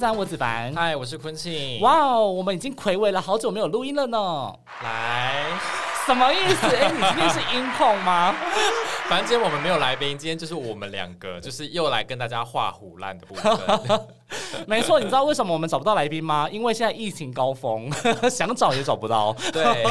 三，我子凡。嗨，我是坤庆。哇哦，我们已经暌违了好久没有录音了呢。来，什么意思？哎，你今天是音控吗？反正今天我们没有来宾，今天就是我们两个，就是又来跟大家画虎烂的部分。没错，你知道为什么我们找不到来宾吗？因为现在疫情高峰，想找也找不到。对，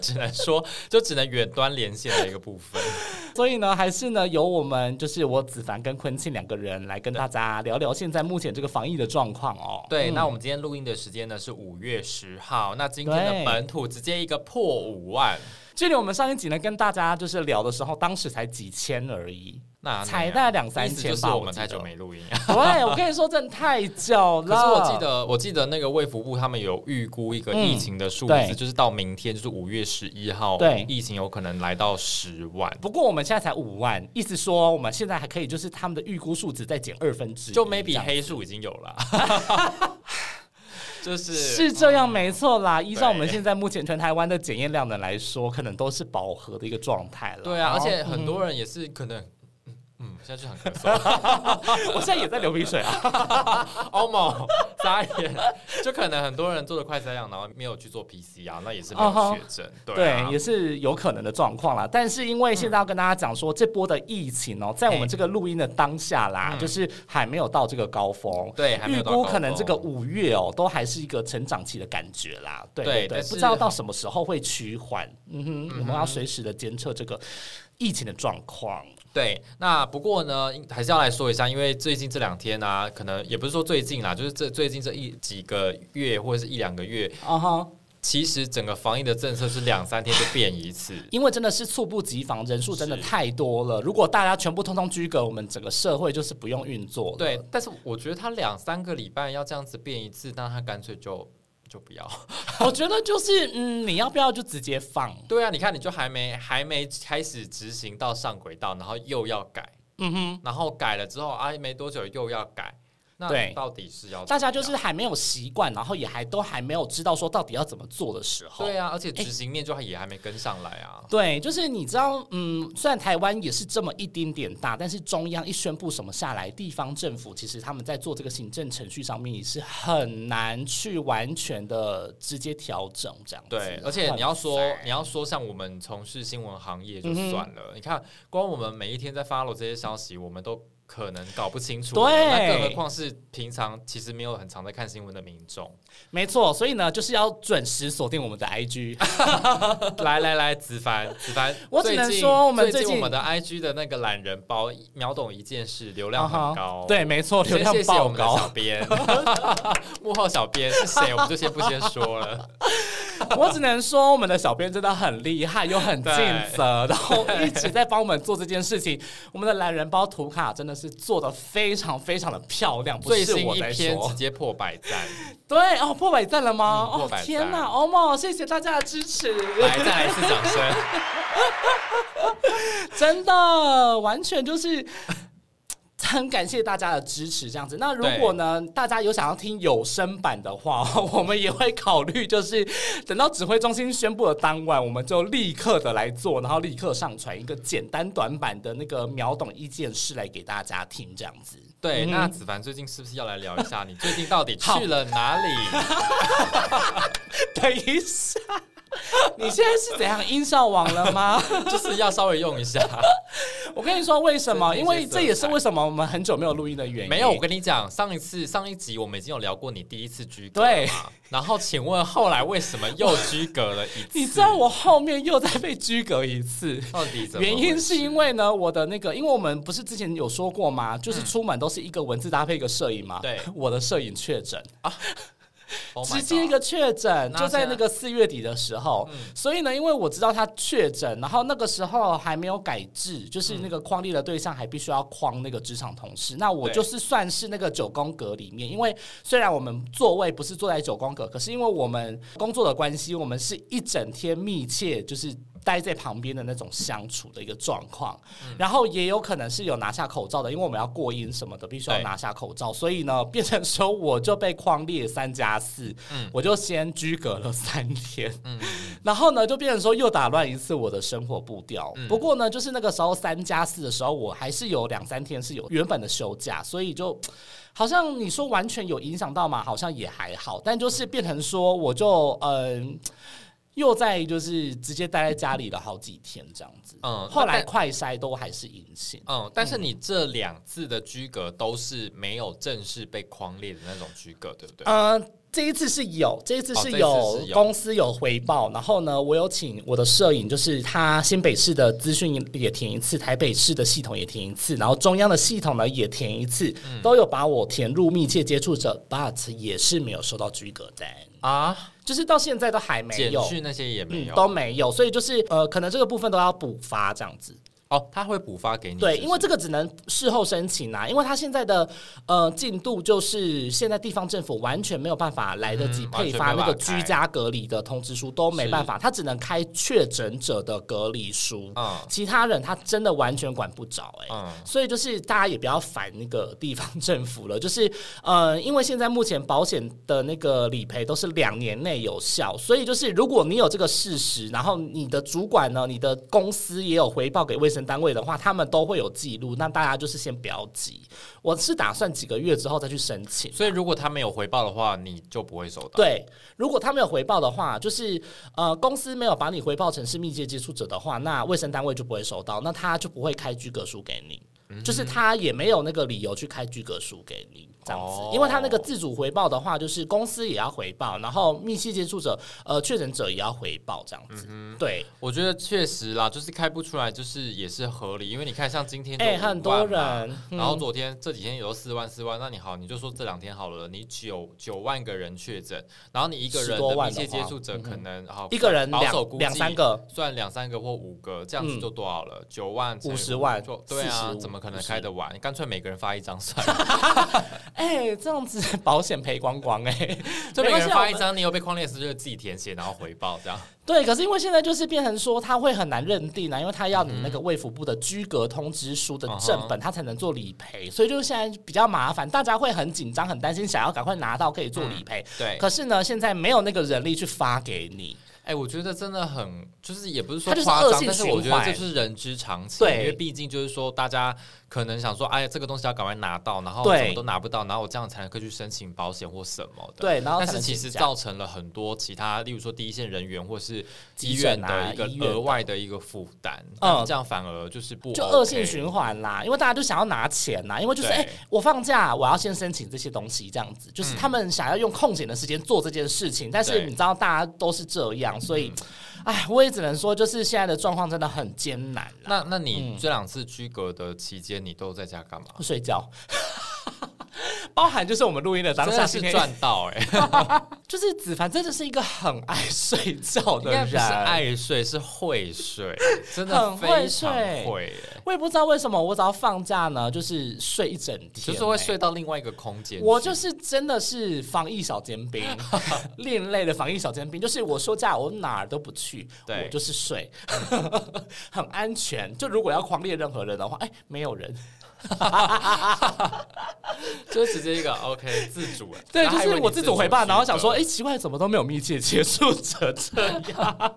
只能说就只能远端连线的一个部分。所以呢，还是呢，由我们就是我子凡跟坤庆两个人来跟大家聊聊现在目前这个防疫的状况哦。对，那我们今天录音的时间呢是五月十号，那今天的本土直接一个破五万。距离我们上一集呢跟大家就是聊的时候，当时才几千而已，那才大概两三千吧。我们太久没录音，对我跟你说真的太久了。可是我记得，我记得那个卫福部他们有预估一个疫情的数字，就是到明天就是五月十一号，对，疫情有可能来到十万。不过我们现在才五万，意思说我们现在还可以，就是他们的预估数值再减二分之一，就 maybe 黑数已经有了。就是是这样，没错啦。依照我们现在目前全台湾的检验量的来说，可能都是饱和的一个状态了。对啊，而且很多人也是可能。现在就很咳嗽，我现在也在流鼻水啊，欧某眨眼，就可能很多人做的快筛样，然后没有去做 PCR，那也是没有确诊，对，也是有可能的状况啦。但是因为现在要跟大家讲说，这波的疫情哦，在我们这个录音的当下啦，就是还没有到这个高峰，对，预估可能这个五月哦，都还是一个成长期的感觉啦，对对，不知道到什么时候会趋缓，嗯哼，我们要随时的监测这个疫情的状况。对，那不过呢，还是要来说一下，因为最近这两天呢，可能也不是说最近啦，就是这最近这一几个月或者是一两个月，啊哈，其实整个防疫的政策是两三天就变一次，因为真的是猝不及防，人数真的太多了。如果大家全部通通居隔，我们整个社会就是不用运作。对，但是我觉得他两三个礼拜要这样子变一次，那他干脆就。就不要，我觉得就是嗯，你要不要就直接放？对啊，你看你就还没还没开始执行到上轨道，然后又要改，嗯哼，然后改了之后啊，没多久又要改。对，到底是要大家就是还没有习惯，然后也还都还没有知道说到底要怎么做的时候。对啊，而且执行面就也还没跟上来啊。对，就是你知道，嗯，虽然台湾也是这么一丁点大，但是中央一宣布什么下来，地方政府其实他们在做这个行政程序上面也是很难去完全的直接调整这样。对，而且你要说你要说像我们从事新闻行业就算了，你看光我们每一天在 follow 这些消息，我们都。可能搞不清楚，对，那更何况是平常其实没有很常在看新闻的民众。没错，所以呢，就是要准时锁定我们的 IG。来来来，子凡，子凡，我只能说，我们最近我们的 IG 的那个懒人包秒懂一件事，流量很高。对，没错，流量爆高。小编，幕后小编是谁？我们就先不先说了。我只能说，我们的小编真的很厉害，又很尽责，然后一直在帮我们做这件事情。我们的懒人包图卡真的是做的非常非常的漂亮，不是我一篇直接破百赞。对哦，破百赞了吗？哦天哪，欧梦，谢谢大家的支持，来再来一次掌声。真的，完全就是。很感谢大家的支持，这样子。那如果呢，大家有想要听有声版的话，我们也会考虑，就是等到指挥中心宣布的当晚，我们就立刻的来做，然后立刻上传一个简单短版的那个秒懂一件事来给大家听，这样子。对，那子凡最近是不是要来聊一下，你最近到底去了哪里？等一下。你现在是怎样音效网了吗？就是要稍微用一下。我跟你说为什么？因为这也是为什么我们很久没有录音的原因。没有，我跟你讲，上一次上一集我们已经有聊过你第一次居格对。然后请问后来为什么又居隔了一次？你知道我后面又再被居隔一次？到底怎么？原因是因为呢，我的那个，因为我们不是之前有说过吗？就是出门都是一个文字搭配一个摄影嘛。对，我的摄影确诊啊。直接一个确诊，就在那个四月底的时候。所以呢，因为我知道他确诊，然后那个时候还没有改制，就是那个框列的对象还必须要框那个职场同事。那我就是算是那个九宫格里面，因为虽然我们座位不是坐在九宫格，可是因为我们工作的关系，我们是一整天密切就是。待在旁边的那种相处的一个状况，然后也有可能是有拿下口罩的，因为我们要过音什么的，必须要拿下口罩，所以呢，变成说我就被框列三加四，我就先居隔了三天，然后呢，就变成说又打乱一次我的生活步调。不过呢，就是那个时候三加四的时候，我还是有两三天是有原本的休假，所以就好像你说完全有影响到嘛，好像也还好，但就是变成说我就嗯。又在就是直接待在家里了好几天这样子，嗯，后来快筛都还是阴性，嗯，但是你这两次的居隔都是没有正式被框列的那种居隔，对不对？嗯，这一次是有，这一次是有公司有回报，然后呢，我有请我的摄影，就是他新北市的资讯也填一次，台北市的系统也填一次，然后中央的系统呢也填一次，都有把我填入密切接触者，but 也是没有收到居格单啊。就是到现在都还没有，那些也没有，都没有，所以就是呃，可能这个部分都要补发这样子。哦，他会补发给你。对，因为这个只能事后申请啊，因为他现在的呃进度就是现在地方政府完全没有办法来得及配发那个居家隔离的通知书，都没办法，他只能开确诊者的隔离书，其他人他真的完全管不着哎，所以就是大家也不要烦那个地方政府了，就是呃，因为现在目前保险的那个理赔都是两年内有效，所以就是如果你有这个事实，然后你的主管呢，你的公司也有回报给卫生。单位的话，他们都会有记录，那大家就是先不要急。我是打算几个月之后再去申请。所以，如果他没有回报的话，你就不会收到。对，如果他没有回报的话，就是呃，公司没有把你回报成是密切接触者的话，那卫生单位就不会收到，那他就不会开居格书给你，就是他也没有那个理由去开居格书给你。这样子，因为他那个自主回报的话，就是公司也要回报，然后密切接触者、呃确诊者也要回报，这样子。对，我觉得确实啦，就是开不出来，就是也是合理。因为你看，像今天哎，很多人，然后昨天这几天有四万四万，那你好，你就说这两天好了，你九九万个人确诊，然后你一个人的密切接触者可能好一个人保守估计两三个，算两三个或五个，这样子就多少了？九万五十万，对啊，怎么可能开得完？你干脆每个人发一张算。哎，这样子 保险赔光光哎，就每个人发一张，你有被框列时就自己填写，然后回报这样。对，可是因为现在就是变成说，他会很难认定啊，因为他要你那个卫福部的居格通知书的正本，他才能做理赔，所以就是现在比较麻烦，大家会很紧张、很担心，想要赶快拿到可以做理赔。对，可是呢，现在没有那个人力去发给你。哎，我觉得真的很，就是也不是说夸张，但是我觉得这是人之常情，因为毕竟就是说大家。可能想说，哎呀，这个东西要赶快拿到，然后什么都拿不到，然后我这样才能可以去申请保险或什么的。对，然后但是其实造成了很多其他，例如说第一线人员或是医院的一个额外的一个负担。嗯，这样反而就是不就恶性循环啦，因为大家就想要拿钱呐，因为就是哎，我放假我要先申请这些东西，这样子就是他们想要用空闲的时间做这件事情，但是你知道大家都是这样，所以。哎，我也只能说，就是现在的状况真的很艰难。那那你这两次居隔的期间，你都在家干嘛？睡觉。包含就是我们录音的当下是赚到哎，就是子凡真的是一个很爱睡觉的人，是爱睡是会睡，真的很会睡。会，我也不知道为什么，我只要放假呢，就是睡一整天，就是会睡到另外一个空间。我就是真的是防疫小尖兵，另类的防疫小尖兵，就是我说假我哪儿都不去，我就是睡，很安全。就如果要狂猎任何人的话，哎，没有人。就直接一个 OK 自主，对，就是我自主回吧，然后想说，哎，奇怪，怎么都没有密切接触者这样。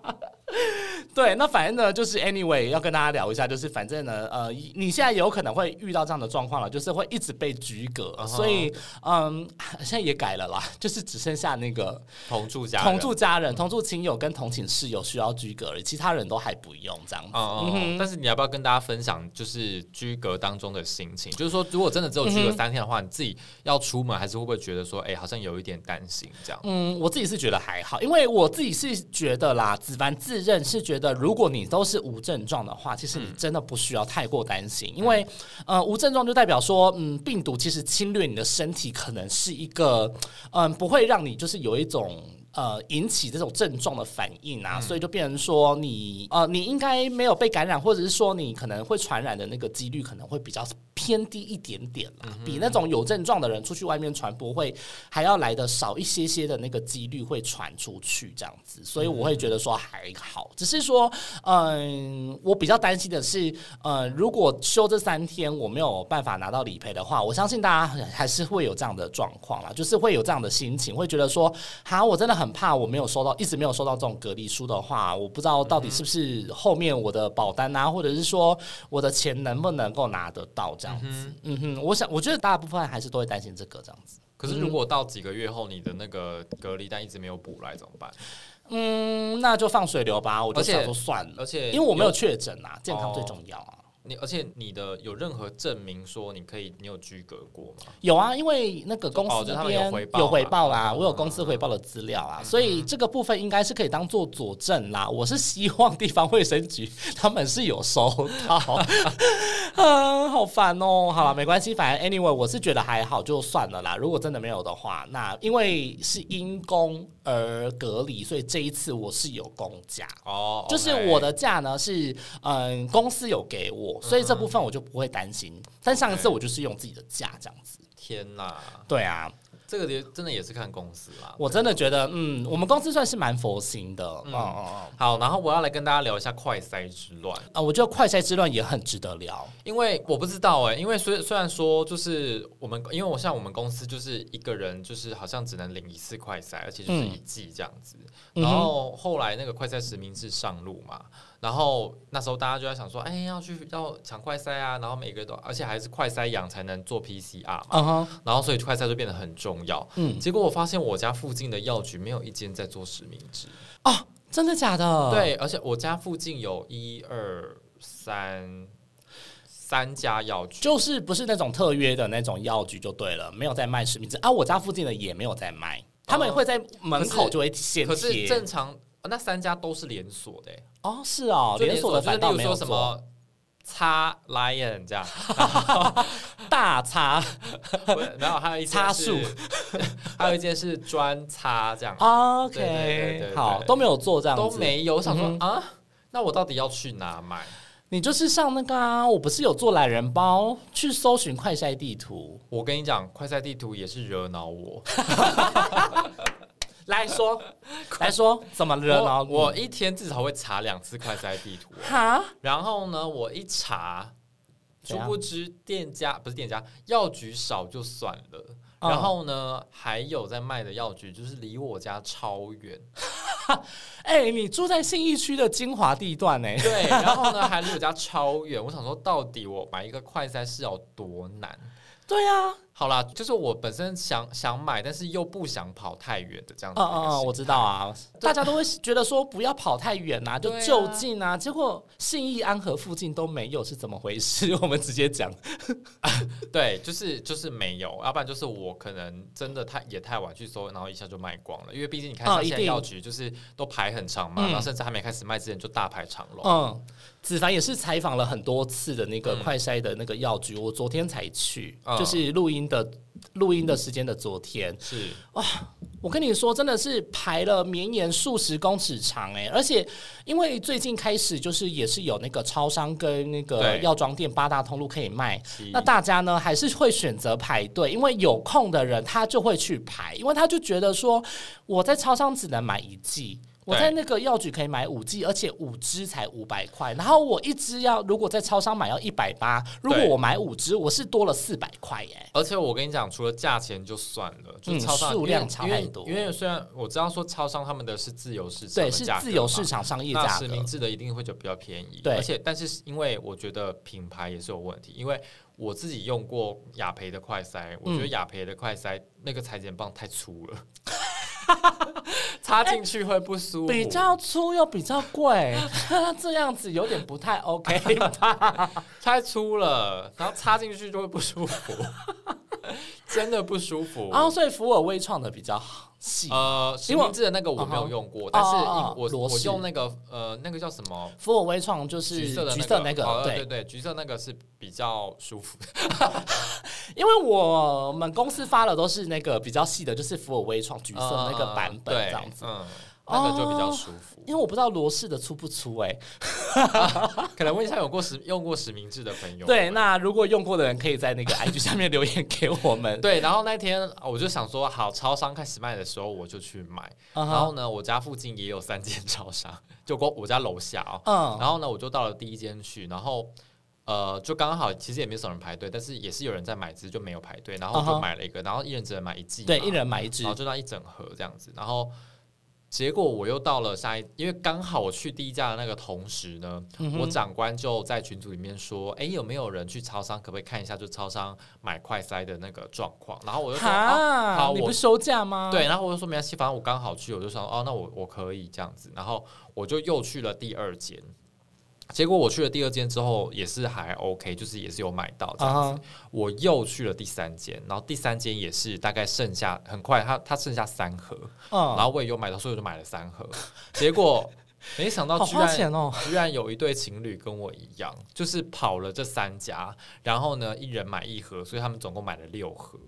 对，那反正呢，就是 anyway 要跟大家聊一下，就是反正呢，呃，你现在有可能会遇到这样的状况了，就是会一直被拘隔，所以嗯，现在也改了啦，就是只剩下那个同住家同住家人、同住亲友跟同寝室友需要居隔而已，其他人都还不用这样子。嗯但是你要不要跟大家分享，就是居隔当中的心情？就是说，如果真的只有居隔三天的话，你自己要出门，还是会不会觉得说，哎，好像有一点担心这样？嗯，我自己是觉得还好，因为我自己是觉得啦，子凡自自认是觉得，如果你都是无症状的话，其实你真的不需要太过担心，因为呃，无症状就代表说，嗯，病毒其实侵略你的身体，可能是一个嗯，不会让你就是有一种。呃，引起这种症状的反应啊，所以就变成说你呃，你应该没有被感染，或者是说你可能会传染的那个几率可能会比较偏低一点点啦，比那种有症状的人出去外面传播会还要来的少一些些的那个几率会传出去这样子，所以我会觉得说还好，只是说嗯，我比较担心的是，呃，如果休这三天我没有办法拿到理赔的话，我相信大家还是会有这样的状况啦，就是会有这样的心情，会觉得说，好，我真的很。怕我没有收到，一直没有收到这种隔离书的话，我不知道到底是不是后面我的保单啊，或者是说我的钱能不能够拿得到这样子。嗯哼，我想我觉得大部分还是都会担心这个这样子。可是如果到几个月后，你的那个隔离单一直没有补来怎么办？嗯，那就放水流吧，我就想说算了。而且因为我没有确诊啊，健康最重要啊。你而且你的有任何证明说你可以你有居格过吗？有啊，因为那个公司这边有回报啦，我有公司回报的资料啊，所以这个部分应该是可以当做佐证啦。我是希望地方卫生局他们是有收到，啊，好烦哦。好了，没关系，反正 anyway 我是觉得还好，就算了啦。如果真的没有的话，那因为是因公而隔离，所以这一次我是有公假哦，就是我的假呢是嗯公司有给我。所以这部分我就不会担心，但上一次我就是用自己的假这样子。天哪！对啊，这个也真的也是看公司啦。我真的觉得，嗯，我们公司算是蛮佛心的。嗯哦哦。好，然后我要来跟大家聊一下快筛之乱啊，我觉得快筛之乱也很值得聊，因为我不知道哎，因为虽虽然说就是我们，因为我像我们公司就是一个人，就是好像只能领一次快筛，而且就是一季这样子。然后后来那个快筛实名制上路嘛。然后那时候大家就在想说，哎，要去要抢快筛啊，然后每个都，而且还是快筛阳才能做 PCR 嘛。然后所以快筛就变得很重要。嗯。结果我发现我家附近的药局没有一间在做实名制。哦，真的假的？对，而且我家附近有一二三三家药局，就是不是那种特约的那种药局就对了，没有在卖实名制啊。我家附近的也没有在卖，他们会在门口就会先贴。可是正常。那三家都是连锁的哦，是哦，连锁的反倒没有什么叉 Lion 这样，大叉，然后还有一叉树，还有一件是专叉这样。OK，好，都没有做这样，都没有。我想说啊，那我到底要去哪买？你就是上那个啊，我不是有做懒人包，去搜寻快筛地图。我跟你讲，快筛地图也是惹恼我。来说，来说怎么热闹？我一天至少会查两次快筛地图。哈，然后呢，我一查，殊不知店家不是店家，药局少就算了。然后呢，还有在卖的药局，就是离我家超远。哎，你住在信义区的精华地段呢？对，然后呢，还离我家超远。我想说，到底我买一个快筛是要多难？对呀。好啦，就是我本身想想买，但是又不想跑太远的这样子。嗯嗯，我知道啊，大家都会觉得说不要跑太远呐，就就近啊。结果信义安和附近都没有，是怎么回事？我们直接讲。对，就是就是没有，要不然就是我可能真的太也太晚去搜，然后一下就卖光了。因为毕竟你看现在药局就是都排很长嘛，然后甚至还没开始卖之前就大排长龙。嗯，子凡也是采访了很多次的那个快筛的那个药局，我昨天才去，就是录音。的录音的时间的昨天是哇，我跟你说，真的是排了绵延数十公尺长哎，而且因为最近开始就是也是有那个超商跟那个药妆店八大通路可以卖，那大家呢还是会选择排队，因为有空的人他就会去排，因为他就觉得说我在超商只能买一剂。我在那个药局可以买五剂，而且五支才五百块。然后我一支要如果在超商买要一百八，如果我买五支，我是多了四百块耶。而且我跟你讲，除了价钱就算了，就超商数量差太多。因为虽然我知道说超商他们的是自由市场，对，是自由市场商业价，实名制的一定会就比较便宜。对，而且但是因为我觉得品牌也是有问题，因为我自己用过雅培的快塞，我觉得雅培的快塞那个裁剪棒太粗了。插进去会不舒服，比较粗又比较贵，这样子有点不太 OK 吧？太粗了，然后插进去就会不舒服。真的不舒服。然后所以福尔威创的比较细。呃，实名制的那个我没有用过，但是我我用那个呃那个叫什么福尔威创就是橘色的橘色那个，对对对，橘色那个是比较舒服。因为我们公司发的都是那个比较细的，就是福尔威创橘色那个版本这样子。嗯那个就比较舒服，因为我不知道罗氏的粗不粗哎，可能问一下有过实用过实名制的朋友。对，那如果用过的人可以在那个 IG 下面留言给我们。对，然后那天我就想说，好，超商开始卖的时候我就去买。然后呢，我家附近也有三间超商，就过我家楼下哦。嗯。然后呢，我就到了第一间去，然后呃，就刚好其实也没什么人排队，但是也是有人在买，只是就没有排队。然后就买了一个，然后一人只能买一剂。对，一人买一支，然后就那一整盒这样子，然后。结果我又到了下一，因为刚好我去第一家的那个同时呢，我长官就在群组里面说：“哎，有没有人去超商？可不可以看一下就超商买快塞的那个状况？”然后我就说：“好，你不收价吗？”对，然后我就说：“没关系，反正我刚好去，我就说哦，那我我可以这样子。”然后我就又去了第二间。结果我去了第二间之后也是还 OK，就是也是有买到这样子。我又去了第三间，然后第三间也是大概剩下很快，它它剩下三盒，然后我也有买到，所以我就买了三盒。结果没想到居然居然有一对情侣跟我一样，就是跑了这三家，然后呢一人买一盒，所以他们总共买了六盒。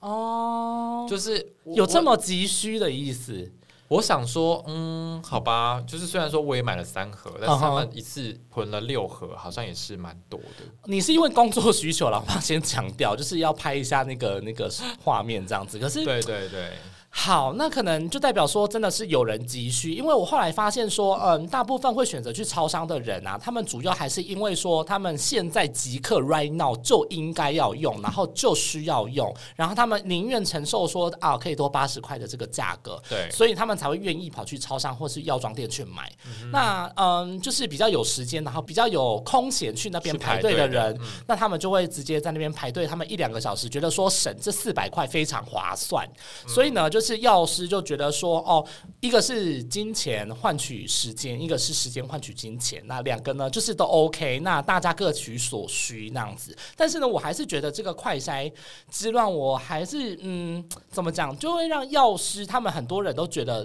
哦，就是有这么急需的意思。我想说，嗯，好吧，就是虽然说我也买了三盒，但是他们一次囤了六盒，好像也是蛮多的。你是因为工作需求了，我先强调，就是要拍一下那个那个画面这样子。可是，对对对。好，那可能就代表说真的是有人急需，因为我后来发现说，嗯，大部分会选择去超商的人啊，他们主要还是因为说他们现在即刻 right now 就应该要用，然后就需要用，然后他们宁愿承受说啊可以多八十块的这个价格，对，所以他们才会愿意跑去超商或是药妆店去买。那嗯，就是比较有时间，然后比较有空闲去那边排队的人，那他们就会直接在那边排队，他们一两个小时觉得说省这四百块非常划算，所以呢就是。是药师就觉得说，哦，一个是金钱换取时间，一个是时间换取金钱，那两个呢，就是都 OK，那大家各取所需那样子。但是呢，我还是觉得这个快筛之乱，我还是嗯，怎么讲，就会让药师他们很多人都觉得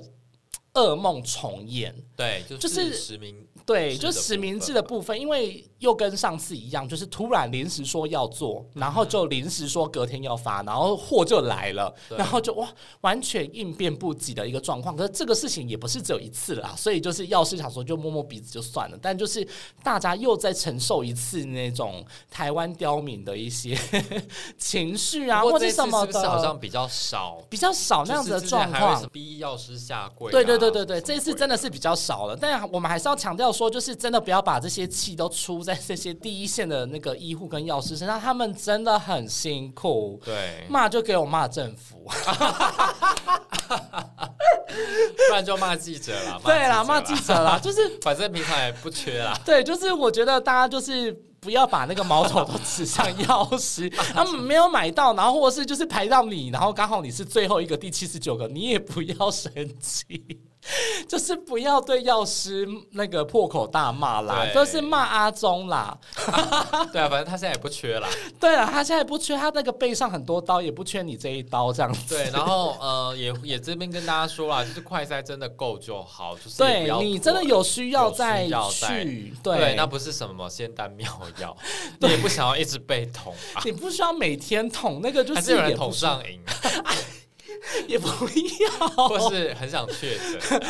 噩梦重演。对，就是实名。对，就实名制的部分，因为又跟上次一样，就是突然临时说要做，然后就临时说隔天要发，然后货就来了，然后就哇，完全应变不及的一个状况。可是这个事情也不是只有一次啦，所以就是药师想说就摸摸鼻子就算了，但就是大家又在承受一次那种台湾刁民的一些 情绪啊，或者什么的，好像比较少，比较少那样子的状况。逼药师下跪，对对对对对，这一次真的是比较少了，但我们还是要强调。说就是真的不要把这些气都出在这些第一线的那个医护跟药师身上，他们真的很辛苦。对，骂就给我骂政府，不然就骂记者了。对啦，骂记者啦，就是反正平常也不缺啦。对，就是我觉得大家就是不要把那个矛头都指向 药师，他们没有买到，然后或者是就是排到你，然后刚好你是最后一个第七十九个，你也不要生气。就是不要对药师那个破口大骂啦，都是骂阿忠啦。对啊，反正他现在也不缺啦。对啊，他现在不缺，他那个背上很多刀，也不缺你这一刀这样子。对，然后呃，也也这边跟大家说啦，就是快塞真的够就好，就是对你真的有需要再去。对，那不是什么仙丹妙药，你也不想要一直被捅，你不需要每天捅，那个就是有人捅上瘾。也不要，或是很想确诊。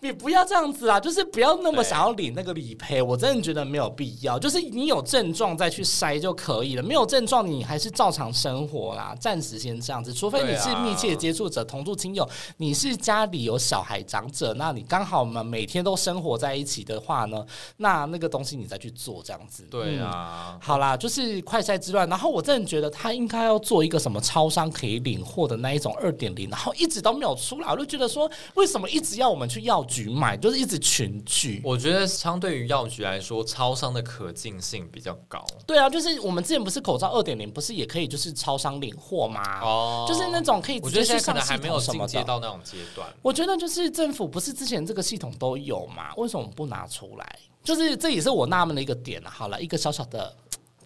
你不要这样子啊！就是不要那么想要领那个理赔，我真的觉得没有必要。就是你有症状再去筛就可以了，没有症状你还是照常生活啦。暂时先这样子，除非你是密切接触者、同住亲友，你是家里有小孩长者，那你刚好嘛每天都生活在一起的话呢，那那个东西你再去做这样子。对啊，好啦，就是快筛之乱。然后我真的觉得他应该要做一个什么超商可以领货的那一种二点零，然后一直都没有出来，我就觉得说为什么一直要我们去要？局买就是一直群聚，我觉得相对于药局来说，超商的可进性比较高。对啊，就是我们之前不是口罩二点零，不是也可以就是超商领货吗？哦，就是那种可以直接去上系统什么的。到那种阶段，我觉得就是政府不是之前这个系统都有吗？为什么不拿出来？就是这也是我纳闷的一个点好了，一个小小的。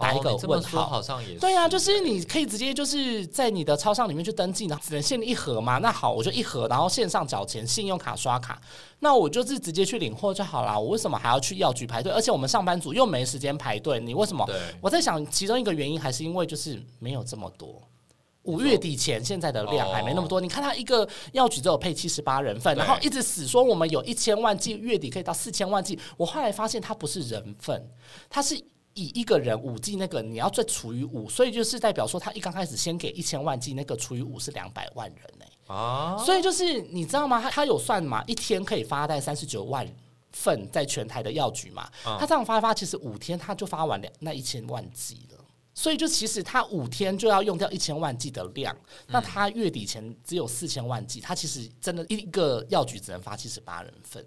打一个问号，好像也对啊，就是你可以直接就是在你的超商里面去登记，然后只能限一盒嘛。那好，我就一盒，然后线上缴钱，信用卡刷卡，那我就是直接去领货就好了。我为什么还要去药局排队？而且我们上班族又没时间排队，你为什么？我在想，其中一个原因还是因为就是没有这么多。五月底前，现在的量还没那么多。你看，他一个药局只有配七十八人份，然后一直死说我们有一千万剂，月底可以到四千万剂。我后来发现，它不是人份，它是以一个人五 G 那个你要再除以五，所以就是代表说，他一刚开始先给一千万 G，那个除以五是两百万人呢。啊，所以就是你知道吗？他他有算嘛？一天可以发在三十九万份在全台的药局嘛？他这样发一发，其实五天他就发完两那一千万剂了。所以就其实他五天就要用掉一千万剂的量，那他月底前只有四千万剂，他其实真的一个药局只能发七十八人份，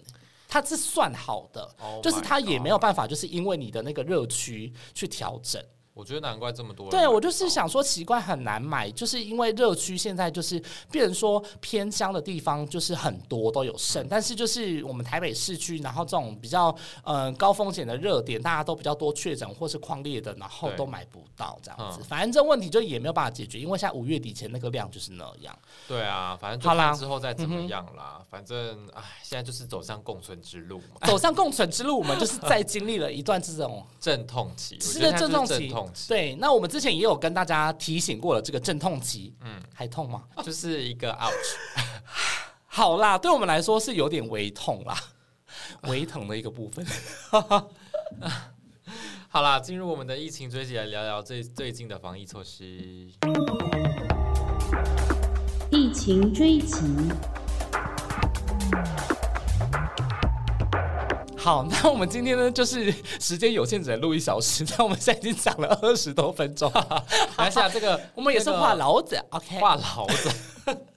他是算好的，就是它也没有办法，就是因为你的那个热区去调整。我觉得难怪这么多。对，我就是想说奇怪很难买，就是因为热区现在就是变成说偏乡的地方就是很多都有剩，但是就是我们台北市区，然后这种比较呃高风险的热点，大家都比较多确诊或是矿裂的，然后都买不到这样子。反正这问题就也没有办法解决，因为现在五月底前那个量就是那样。对啊，反正就看之后再怎么样啦。反正唉，现在就是走向共存之路嘛。走向共存之路，我们就是在经历了一段这种 阵痛期，是的阵痛期。对，那我们之前也有跟大家提醒过了，这个阵痛期，嗯，还痛吗？就是一个 ouch，好啦，对我们来说是有点微痛啦，微疼的一个部分。好啦，进入我们的疫情追击，来聊聊最最近的防疫措施。疫情追击。好，那我们今天呢，就是时间有限，只能录一小时。那我们现在已经讲了二十多分钟，等一下这个 我们也是话痨子，OK，话痨子。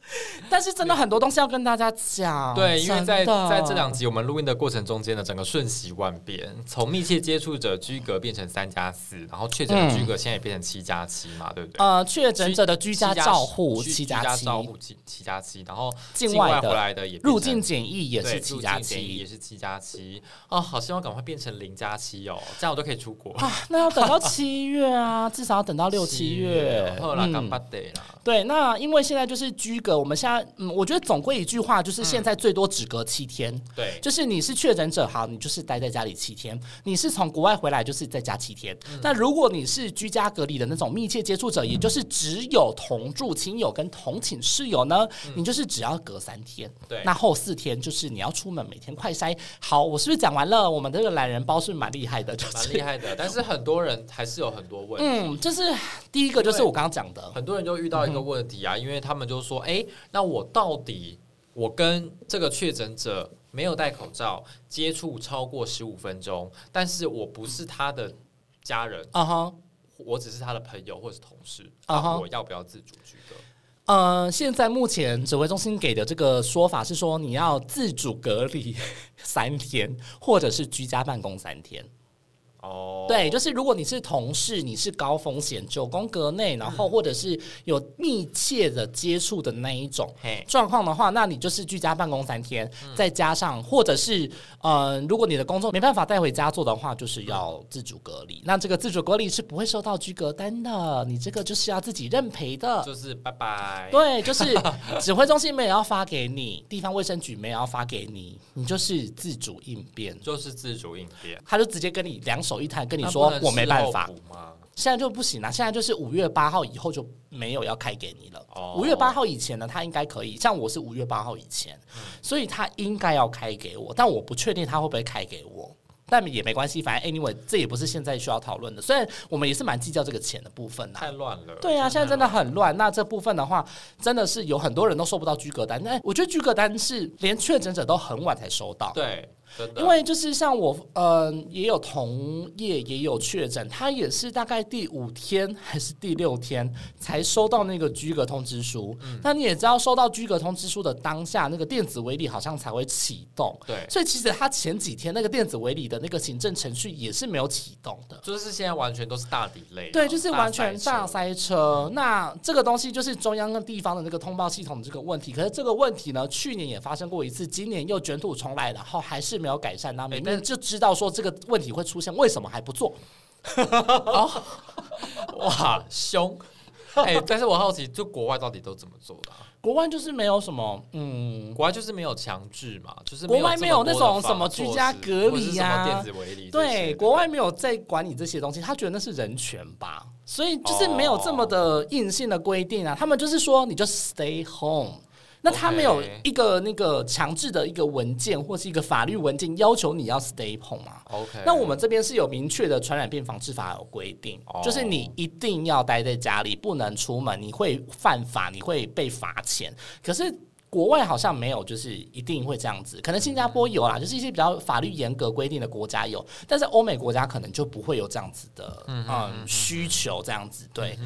但是真的很多东西要跟大家讲，对，因为在在这两集我们录音的过程中间呢，整个瞬息万变，从密切接触者居隔变成三加四，然后确诊的居隔现在也变成七加七嘛，对不对？呃，确诊者的居家照护七加七，照护七七加七，然后境外回来的也入境检疫也是七加七，也是七加七。哦，好希望赶快变成零加七哦，这样我都可以出国啊。那要等到 七月啊，至少要等到六七月。好啦，干巴得啦。对，那因为现在就是居隔，我们现在嗯，我觉得总归一句话就是，现在最多只隔七天。对，就是你是确诊者，好，你就是待在家里七天；你是从国外回来，就是在家七天。那如果你是居家隔离的那种密切接触者，也就是只有同住亲友跟同寝室友呢，你就是只要隔三天。对，那后四天就是你要出门，每天快筛。好，我是不是讲完了？我们这个懒人包是蛮厉害的，蛮厉害的。但是很多人还是有很多问题。嗯，就是第一个就是我刚刚讲的，很多人就遇到一个问题啊，因为他们就说：“哎，那我到底我跟这个确诊者没有戴口罩，接触超过十五分钟，但是我不是他的家人啊哈，我只是他的朋友或是同事啊哈，我要不要自主居隔？呃，现在目前指挥中心给的这个说法是说，你要自主隔离三天，或者是居家办公三天。”哦，对，就是如果你是同事，你是高风险九宫格内，然后或者是有密切的接触的那一种状况的话，那你就是居家办公三天，再加上或者是呃，如果你的工作没办法带回家做的话，就是要自主隔离。那这个自主隔离是不会收到居隔单的，你这个就是要自己认赔的，就是拜拜。对，就是 指挥中心没有要发给你，地方卫生局没有要发给你，你就是自主应变，就是自主应变，他就直接跟你两。手一摊跟你说我没办法，现在就不行了。现在就是五月八号以后就没有要开给你了。五月八号以前呢，他应该可以。像我是五月八号以前，所以他应该要开给我，但我不确定他会不会开给我。但也没关系，反正 anyway 这也不是现在需要讨论的。虽然我们也是蛮计较这个钱的部分太乱了。对啊，现在真的很乱。那这部分的话，真的是有很多人都收不到居格单。那我觉得居格单是连确诊者都很晚才收到。对。因为就是像我，呃，也有同业也有确诊，他也是大概第五天还是第六天才收到那个居格通知书。那你也知道，收到居格通知书的当下，那个电子围篱好像才会启动。对，所以其实他前几天那个电子围篱的那个行政程序也是没有启动的。就是现在完全都是大底类。对，就是完全大塞车。那这个东西就是中央跟地方的那个通报系统的这个问题。可是这个问题呢，去年也发生过一次，今年又卷土重来，然后还是没。没有改善，那明明就知道说这个问题会出现，为什么还不做？哦，哇，凶！哎，但是我好奇，就国外到底都怎么做的？国外就是没有什么，嗯，国外就是没有强制嘛，就是国外没有那种什么居家隔离呀，电子围篱，对，国外没有在管理这些东西，他觉得那是人权吧，所以就是没有这么的硬性的规定啊，他们就是说你就 stay home。那他没有一个那个强制的一个文件或是一个法律文件要求你要 stay home 吗？OK，那我们这边是有明确的传染病防治法有规定，就是你一定要待在家里，不能出门，你会犯法，你会被罚钱。可是。国外好像没有，就是一定会这样子。可能新加坡有啦，就是一些比较法律严格规定的国家有，但是欧美国家可能就不会有这样子的嗯需求这样子。对，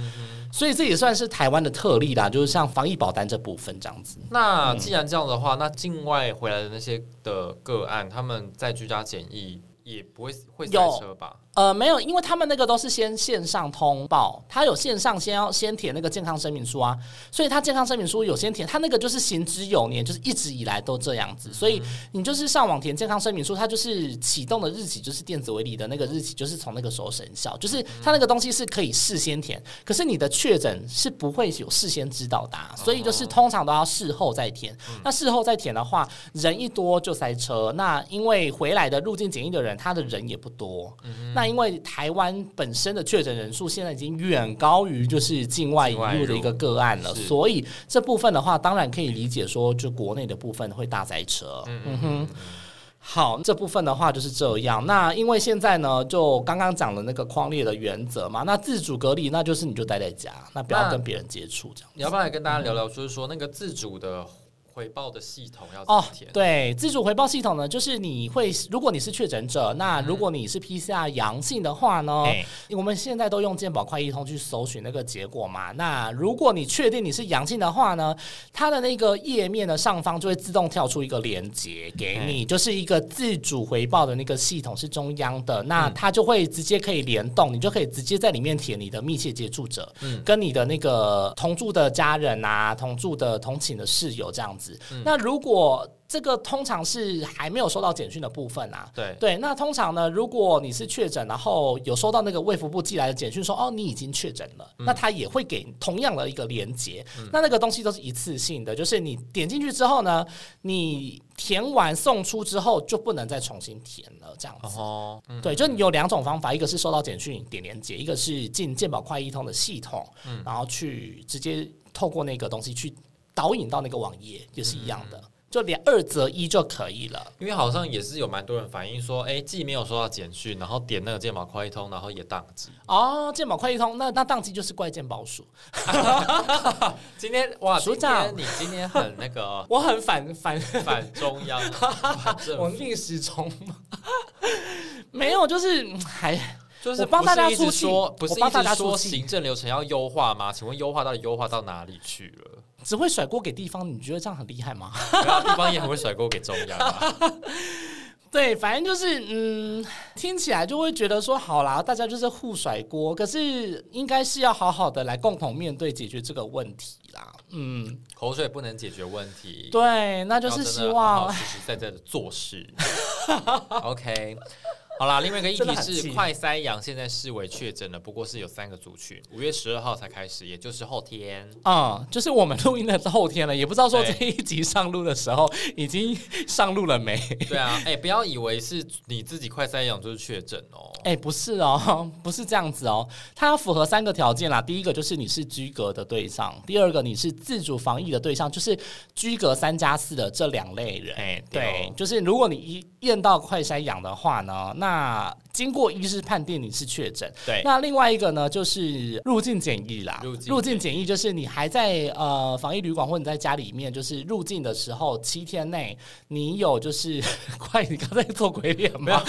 所以这也算是台湾的特例啦，就是像防疫保单这部分这样子。那既然这样的话，那境外回来的那些的个案，他们在居家检疫也不会会塞车吧？呃，没有，因为他们那个都是先线上通报，他有线上先要先填那个健康声明书啊，所以他健康声明书有先填，他那个就是行之有年，就是一直以来都这样子，所以你就是上网填健康声明书，它就是启动的日期就是电子围篱的那个日期，就是从那个时候生效，就是他那个东西是可以事先填，可是你的确诊是不会有事先知道的，所以就是通常都要事后再填。那事后再填的话，人一多就塞车，那因为回来的入境检疫的人，他的人也不多，那。那因为台湾本身的确诊人数现在已经远高于就是境外引入的一个个案了，所以这部分的话，当然可以理解说，就国内的部分会大塞车。嗯哼，好，这部分的话就是这样。那因为现在呢，就刚刚讲的那个框列的原则嘛，那自主隔离，那就是你就待在家，那不要跟别人接触，这样。你要不要来跟大家聊聊，就是说那个自主的？回报的系统要哦，对，自主回报系统呢，就是你会，如果你是确诊者，那如果你是 PCR 阳性的话呢，我们现在都用健保快一通去搜寻那个结果嘛。那如果你确定你是阳性的话呢，它的那个页面的上方就会自动跳出一个连接给你，就是一个自主回报的那个系统是中央的，那它就会直接可以联动，你就可以直接在里面填你的密切接触者，嗯，跟你的那个同住的家人啊，同住的同寝的室友这样。那如果这个通常是还没有收到简讯的部分啊，对。对，那通常呢，如果你是确诊，然后有收到那个卫福部寄来的简讯说哦你已经确诊了，那他也会给同样的一个连接，那那个东西都是一次性的，就是你点进去之后呢，你填完送出之后就不能再重新填了，这样子。哦，对，就你有两种方法，一个是收到简讯点连接，一个是进健保快易通的系统，然后去直接透过那个东西去。导引到那个网页也是一样的，就连二择一就可以了。因为好像也是有蛮多人反映说，哎，既没有收到简讯，然后点那个健保快一通，然后也宕机。哦，健保快一通，那那宕机就是怪健保署。今天哇，署长，你今天很那个，我很反反反中央，我逆时钟没有，就是还。就是帮大家出说，不是一直说行政流程要优化吗？请问优化到底优化到哪里去了？只会甩锅给地方，你觉得这样很厉害吗？地方也很会甩锅给中央。对，反正就是嗯，听起来就会觉得说，好啦，大家就是互甩锅，可是应该是要好好的来共同面对解决这个问题啦。嗯，口水不能解决问题。对，那就是希望实实在在的做事。OK。好啦，另外一个议题是快筛阳现在视为确诊了，不过是有三个族群，五月十二号才开始，也就是后天。啊，就是我们录音的后天了，也不知道说这一集上路的时候 已经上路了没？对啊，哎，不要以为是你自己快筛阳就是确诊哦，哎，不是哦，不是这样子哦，它要符合三个条件啦，第一个就是你是居隔的对象，第二个你是自主防疫的对象，就是居隔三加四的这两类人，哎，对，就是如果你一验到快筛阳的话呢，那那经过医师判定你是确诊，对。那另外一个呢，就是入境检疫啦。入境检疫就是你还在呃防疫旅馆或者在家里面，就是入境的时候七天内，你有就是 快，你刚才做鬼脸吗？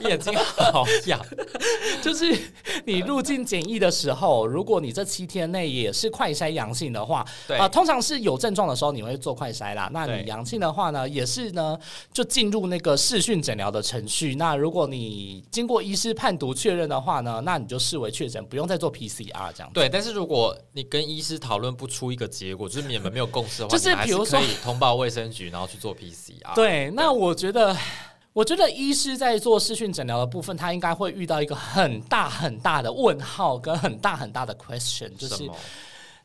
眼睛好痒。就是你入境检疫的时候，如果你这七天内也是快筛阳性的话，对啊，通常是有症状的时候你会做快筛啦。那你阳性的话呢，也是呢，就进入那个视讯诊疗的程序。那如果你经过医师判读确认的话呢，那你就视为确诊，不用再做 PCR 这样。对，但是如果你跟医师讨论不出一个结果，就是你们没有共识的话，就是比如说可以通报卫生局，然后去做 PCR。对，那我觉得。我觉得医师在做视讯诊疗的部分，他应该会遇到一个很大很大的问号跟很大很大的 question，就是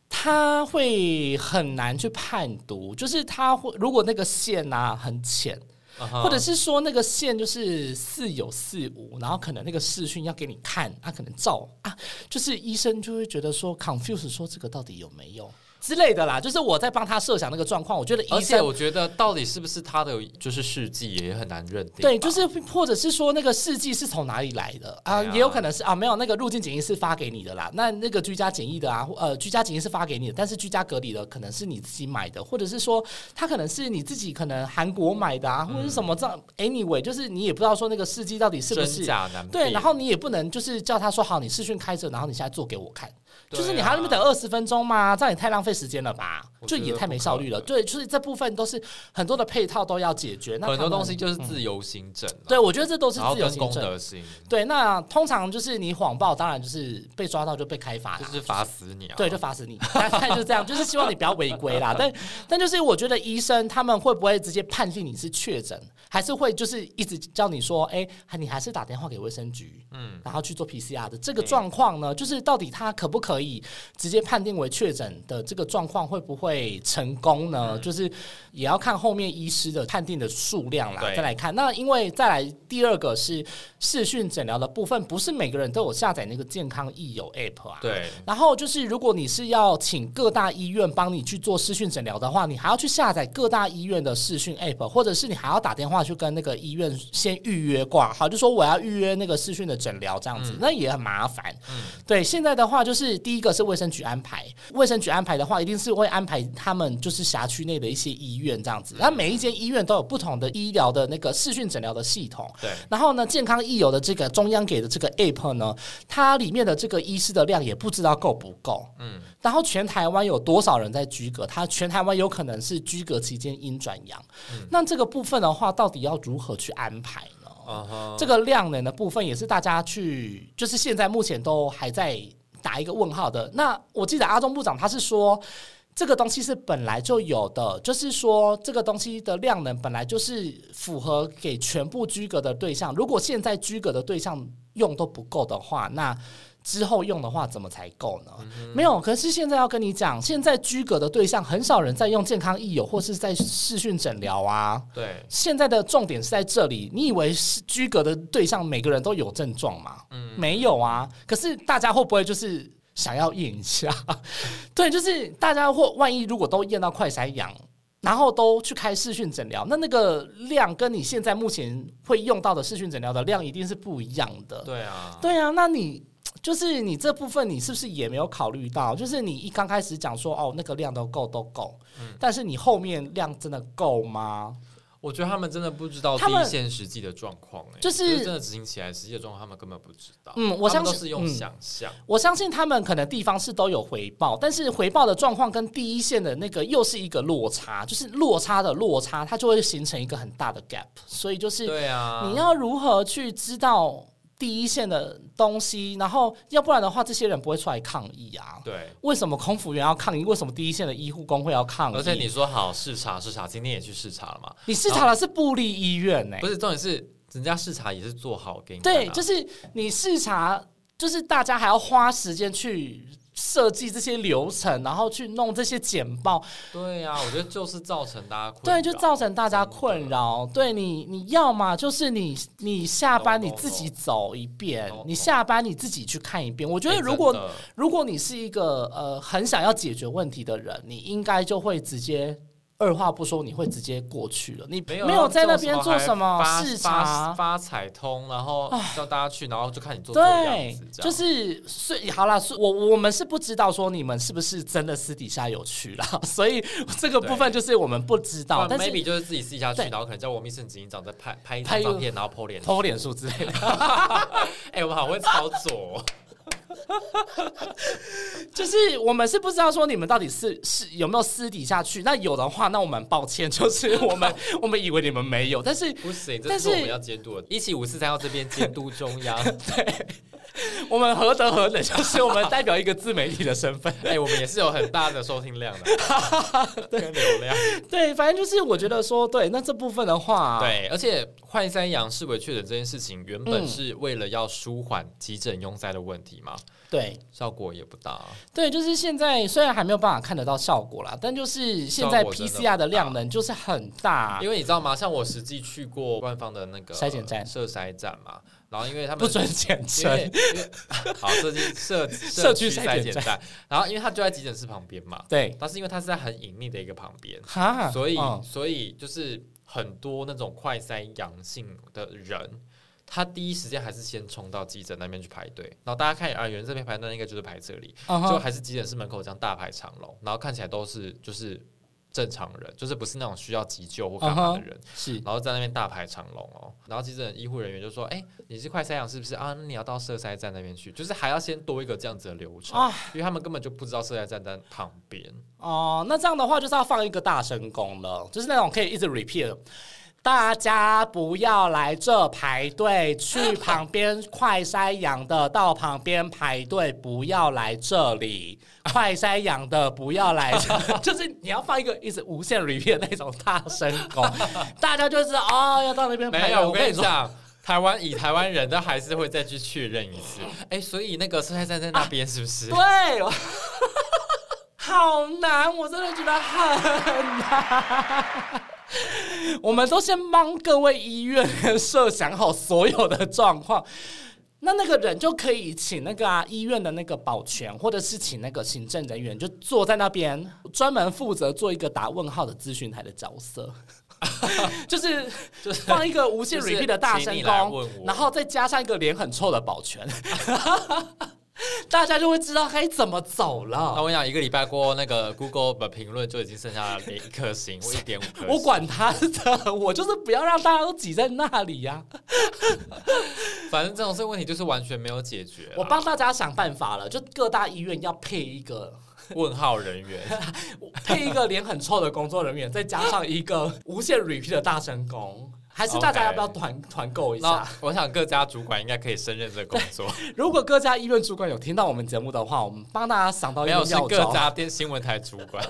他会很难去判读，就是他会如果那个线啊很浅。或者是说那个线就是似有似无，然后可能那个视讯要给你看，他可能照啊，就是医生就会觉得说 confuse，说这个到底有没有？之类的啦，就是我在帮他设想那个状况。我觉得，而且我觉得到底是不是他的就是事迹也很难认定。对，就是或者是说那个事迹是从哪里来的啊？也有可能是啊，没有那个入境检疫是发给你的啦。那那个居家检疫的啊，呃，居家检疫是发给你的，但是居家隔离的可能是你自己买的，或者是说他可能是你自己可能韩国买的啊，或者是什么这样。Anyway，就是你也不知道说那个事迹到底是不是假难对，然后你也不能就是叫他说好，你视讯开着，然后你现在做给我看。就是你还要那么等二十分钟吗？这样也太浪费时间了吧？就也太没效率了。对，就是这部分都是很多的配套都要解决。那很多东西就是自由行政。对，我觉得这都是自由行政。对，那通常就是你谎报，当然就是被抓到就被开罚，就是罚死你啊。对，就罚死你。大概就这样，就是希望你不要违规啦。但但就是我觉得医生他们会不会直接判定你是确诊，还是会就是一直叫你说，哎，你还是打电话给卫生局，嗯，然后去做 PCR 的这个状况呢？就是到底他可不可以？直接判定为确诊的这个状况会不会成功呢？就是也要看后面医师的判定的数量啦，再来看。那因为再来第二个是视讯诊疗的部分，不是每个人都有下载那个健康益友 App 啊。对。然后就是如果你是要请各大医院帮你去做视讯诊疗的话，你还要去下载各大医院的视讯 App，或者是你还要打电话去跟那个医院先预约挂好，就说我要预约那个视讯的诊疗这样子，那也很麻烦。嗯。对，现在的话就是第一个是。卫生局安排，卫生局安排的话，一定是会安排他们就是辖区内的一些医院这样子。那每一间医院都有不同的医疗的那个视讯诊疗的系统。对。然后呢，健康益友的这个中央给的这个 app 呢，它里面的这个医师的量也不知道够不够。嗯。然后全台湾有多少人在居隔？他全台湾有可能是居隔期间阴转阳。嗯。那这个部分的话，到底要如何去安排呢？这个量能的部分也是大家去，就是现在目前都还在。打一个问号的那，我记得阿中部长他是说，这个东西是本来就有的，就是说这个东西的量能本来就是符合给全部居格的对象。如果现在居格的对象用都不够的话，那。之后用的话怎么才够呢？没有，可是现在要跟你讲，现在居隔的对象很少人在用健康益友或是在视讯诊疗啊。对，现在的重点是在这里。你以为是居隔的对象每个人都有症状吗？嗯，没有啊。可是大家会不会就是想要验一下？对，就是大家或万一如果都验到快筛阳，然后都去开视讯诊疗，那那个量跟你现在目前会用到的视讯诊疗的量一定是不一样的。对啊，对啊，那你。就是你这部分，你是不是也没有考虑到？就是你一刚开始讲说哦，那个量都够都够，嗯，但是你后面量真的够吗？我觉得他们真的不知道第一线实际的状况，就是真的执行起来实际的状况，他们根本不知道。嗯，我相信都是用想象。我相信他们可能地方是都有回报，但是回报的状况跟第一线的那个又是一个落差，就是落差的落差，它就会形成一个很大的 gap。所以就是对啊，你要如何去知道？第一线的东西，然后要不然的话，这些人不会出来抗议啊。对，为什么空服员要抗议？为什么第一线的医护工会要抗议？而且你说好视察视察，今天也去视察了嘛？你视察的是布利医院呢？不是，重点是人家视察也是做好给你。对，就是你视察，就是大家还要花时间去。设计这些流程，然后去弄这些简报。对呀，我觉得就是造成大家困对，就造成大家困扰。对你，你要么就是你，你下班你自己走一遍，你下班你自己去看一遍。我觉得如果如果你是一个呃很想要解决问题的人，你应该就会直接。二话不说，你会直接过去了。你没有没有在那边做什么视察、发彩通，然后叫大家去，然后就看你做对，就是是好了。我我们是不知道说你们是不是真的私底下有去了，所以这个部分就是我们不知道。但 maybe 就是自己私底下去，然后可能叫我密室执行长在拍拍一张照片，然后 po 脸 po 脸书之类的。哎，我们好会操作。就是我们是不知道说你们到底是是有没有私底下去，那有的话，那我们抱歉，就是 我们我们以为你们没有，但是不行，这是我们要监督的，一七五四三要这边监督中央，对。我们何德何能？就是我们代表一个自媒体的身份。哎，我们也是有很大的收听量的，跟流量。对，反正就是我觉得说，对，那这部分的话，对，而且换三阳视为确诊这件事情，原本是为了要舒缓急诊拥塞的问题嘛？对，效果也不大。对，就是现在虽然还没有办法看得到效果啦，但就是现在 PCR 的量能就是很大。因为你知道吗？像我实际去过官方的那个筛检站、设筛站嘛。然后，因为他们不准检测，好设计社 社区筛检站。然后，因为他就在急诊室旁边嘛，对。但是因为他是在很隐秘的一个旁边，所以所以就是很多那种快筛阳性的人，他第一时间还是先冲到急诊那边去排队。然后大家看啊，有人这边排队，应该就是排这里，就还是急诊室门口这样大排长龙。然后看起来都是就是。正常人就是不是那种需要急救或干嘛的人，是，然后在那边大排长龙哦，然后急诊医护人员就说：“哎，你是快筛阳是不是啊？那你要到射塞站那边去，就是还要先多一个这样子的流程啊，因为他们根本就不知道射塞站在旁边哦。那这样的话就是要放一个大声功了，就是那种可以一直 repeat。”大家不要来这排队，去旁边快筛阳的到旁边排队，不要来这里。快筛阳的不要来，就是你要放一个一直无限 repeat 那种大声功，大家就是哦要到那边排。没有，我跟你讲，台湾以台湾人都还是会再去确认一次。哎，所以那个生态站在那边是不是？对，好难，我真的觉得很难。我们都先帮各位医院设想好所有的状况，那那个人就可以请那个啊医院的那个保全，或者是请那个行政人员，就坐在那边，专门负责做一个打问号的咨询台的角色，就是就是放一个无限 repeat 的大声公，然后再加上一个脸很臭的保全。大家就会知道该怎么走了。那我想一个礼拜过，那个 Google 的评论就已经剩下一颗星或一点五颗。我管他的，我就是不要让大家都挤在那里呀。反正这种问题就是完全没有解决。我帮大家想办法了，就各大医院要配一个问号人员，配一个脸很臭的工作人员，再加上一个无限 repeat 的大神工。还是大家要不要团团购一下？我想各家主管应该可以胜任这个工作。如果各家医院主管有听到我们节目的话，我们帮大家想到一个妙。各家电新闻台主管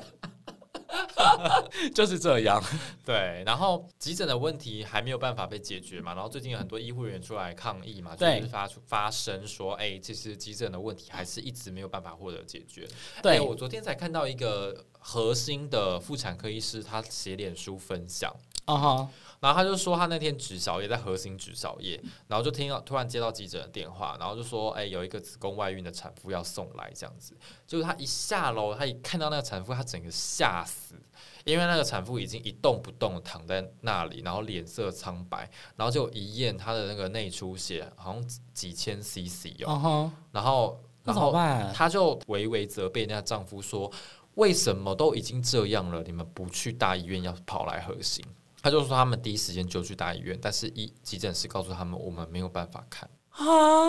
就是这样。对，然后急诊的问题还没有办法被解决嘛？然后最近有很多医护人员出来抗议嘛，就是发出发声说：“哎，其实急诊的问题还是一直没有办法获得解决。”对我昨天才看到一个核心的妇产科医师，他写脸书分享啊哈。然后他就说，他那天值小夜，在核心值小夜，然后就听到突然接到记者的电话，然后就说，哎，有一个子宫外孕的产妇要送来，这样子。就是他一下楼，他一看到那个产妇，他整个吓死，因为那个产妇已经一动不动躺在那里，然后脸色苍白，然后就一验她的那个内出血，好像几千 CC 哦，然后然后他就微微责备那丈夫说，为什么都已经这样了，你们不去大医院，要跑来核心？他就说他们第一时间就去大医院，但是医急诊室告诉他们我们没有办法看，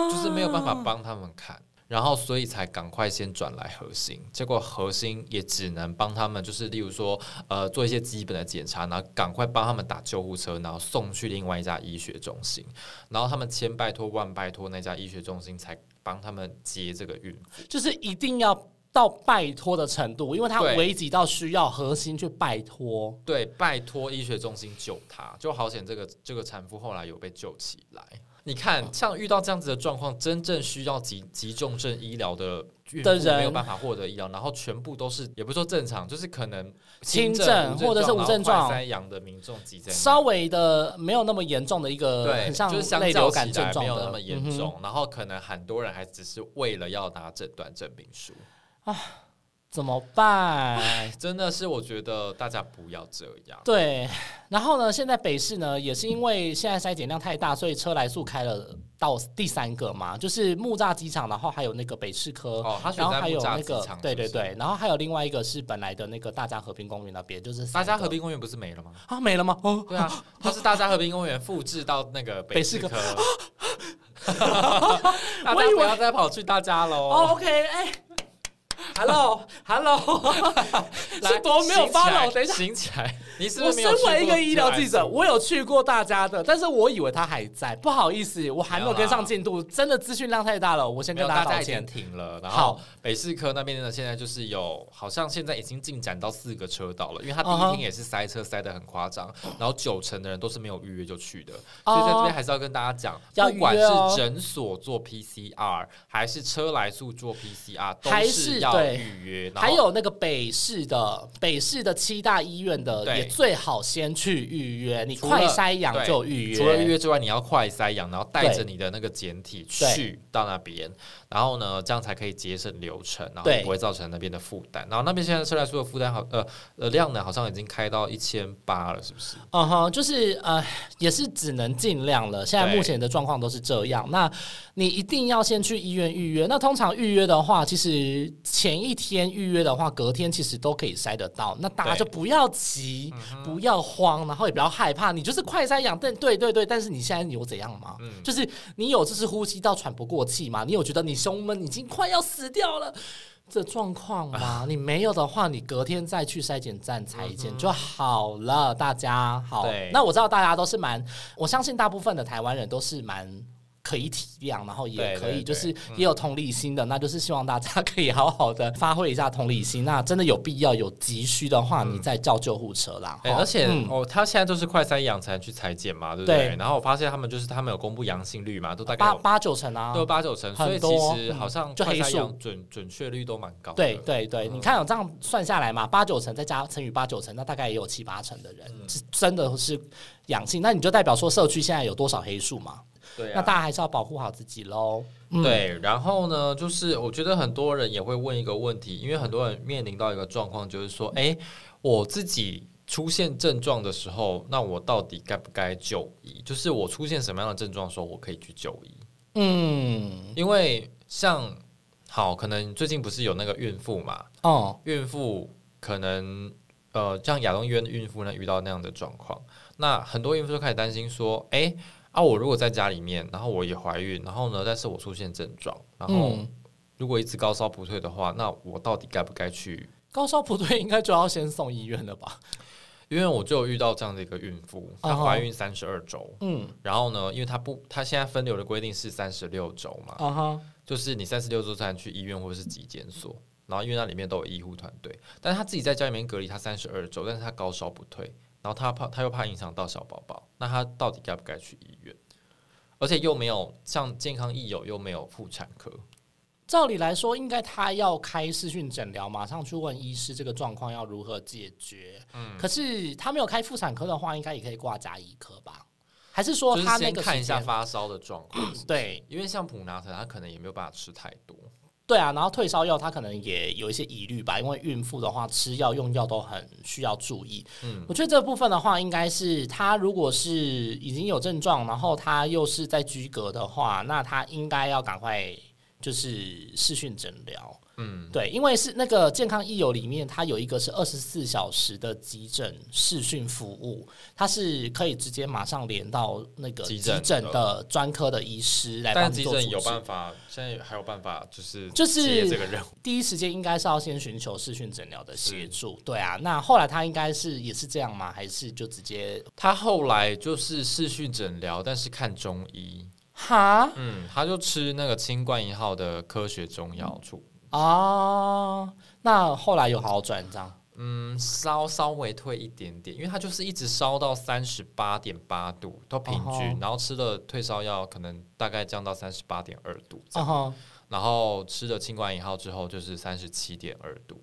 就是没有办法帮他们看，然后所以才赶快先转来核心，结果核心也只能帮他们，就是例如说呃做一些基本的检查，然后赶快帮他们打救护车，然后送去另外一家医学中心，然后他们千拜托万拜托那家医学中心才帮他们接这个孕，就是一定要。到拜托的程度，因为他危及到需要核心去拜托，对，拜托医学中心救他，就好险这个这个产妇后来有被救起来。你看，像遇到这样子的状况，真正需要急急重症医疗的的人。没有办法获得医疗，然后全部都是也不是说正常，就是可能轻症或者是无症状。三阳的民众急诊，稍微的没有那么严重的一个，对，就是相较起来没有那么严重，然后可能很多人还只是为了要拿诊断证明书。啊，怎么办？真的是，我觉得大家不要这样。对，然后呢，现在北市呢，也是因为现在筛检量太大，所以车来速开了到第三个嘛，就是木栅机场，然后还有那个北市科，哦，然后还有那个，对对对，然后还有另外一个是本来的那个大家和平公园那边，就是大家和平公园不是没了吗？啊，没了吗？哦，对啊，它是大家和平公园复制到那个北市科。大家不要再跑去大家喽。OK，哎。Hello，Hello，是多没有发了？等一下，醒起来。你是我身为一个医疗记者，我有去过大家的，但是我以为他还在。不好意思，我还没有跟上进度，真的资讯量太大了，我先跟大家道歉。停了，然后北市科那边呢，现在就是有，好像现在已经进展到四个车道了，因为他第一天也是塞车塞的很夸张，然后九成的人都是没有预约就去的，所以在这边还是要跟大家讲，不管是诊所做 PCR 还是车来速做 PCR，都是要。预约，还有那个北市的北市的七大医院的，也最好先去预约。你快筛阳就预约，除了预约之外，你要快筛阳，然后带着你的那个简体去到那边。然后呢，这样才可以节省流程，然后不会造成那边的负担。然后那边现在车来说的负担好，呃呃量呢，好像已经开到一千八了，是不是？嗯哼，就是呃，也是只能尽量了。现在目前的状况都是这样。那你一定要先去医院预约。那通常预约的话，其实前一天预约的话，隔天其实都可以筛得到。那大家就不要急，不要慌，然后也不要害怕。你就是快筛阳，但对对对，但是你现在有怎样吗？就是你有就是呼吸道喘不过气吗？你有觉得你？胸闷已经快要死掉了，这状况吗？你没有的话，你隔天再去筛检站采检就好了。大家好，那我知道大家都是蛮，我相信大部分的台湾人都是蛮。可以体谅，然后也可以就是也有同理心的，那就是希望大家可以好好的发挥一下同理心。那真的有必要有急需的话，你再叫救护车啦。而且哦，他现在都是快筛阳才去裁剪嘛，对不对？然后我发现他们就是他们有公布阳性率嘛，都大概八八九成啊，都八九成，所以其实好像就黑数准准确率都蛮高。对对对，你看有这样算下来嘛，八九成再加乘以八九成，那大概也有七八成的人是真的是阳性，那你就代表说社区现在有多少黑数嘛？对，那大家还是要保护好自己喽。对，然后呢，就是我觉得很多人也会问一个问题，因为很多人面临到一个状况，就是说，哎，我自己出现症状的时候，那我到底该不该就医？就是我出现什么样的症状的时候，我可以去就医？嗯，因为像好，可能最近不是有那个孕妇嘛？哦，孕妇可能呃，像亚东医院的孕妇呢，遇到那样的状况，那很多孕妇就开始担心说，哎。啊，我如果在家里面，然后我也怀孕，然后呢，但是我出现症状，然后如果一直高烧不退的话，那我到底该不该去？高烧不退，应该就要先送医院了吧？因为我就有遇到这样的一个孕妇，她怀孕三十二周，嗯，然后呢，因为她不，她现在分流的规定是三十六周嘛，啊哈，就是你三十六周才能去医院或者是急诊所，然后因为那里面都有医护团队，但是她自己在家里面隔离，她三十二周，但是她高烧不退。然后他怕，他又怕影响到小宝宝，那他到底该不该去医院？而且又没有像健康益友，又没有妇产科。照理来说，应该他要开视讯诊疗，马上去问医师这个状况要如何解决。嗯，可是他没有开妇产科的话，应该也可以挂甲医科吧？还是说他那个看一下发烧的状况？对，因为像普拿疼，他可能也没有办法吃太多。对啊，然后退烧药他可能也有一些疑虑吧，因为孕妇的话吃药用药都很需要注意。嗯，我觉得这部分的话，应该是他如果是已经有症状，然后他又是在居隔的话，那他应该要赶快就是视讯诊疗。嗯，对，因为是那个健康益友里面，它有一个是二十四小时的急诊视讯服务，它是可以直接马上连到那个急诊的专科的医师来帮急诊有办法，现在还有办法就是就是这个任务，第一时间应该是要先寻求视讯诊疗的协助。对啊，那后来他应该是也是这样吗？还是就直接他后来就是视讯诊疗，但是看中医哈，嗯，他就吃那个清冠一号的科学中药处。哦，那后来有好转这样？嗯，稍稍微退一点点，因为他就是一直烧到三十八点八度，都平均，然后吃了退烧药，可能大概降到三十八点二度，然后吃了清冠一号之后，就是三十七点二度。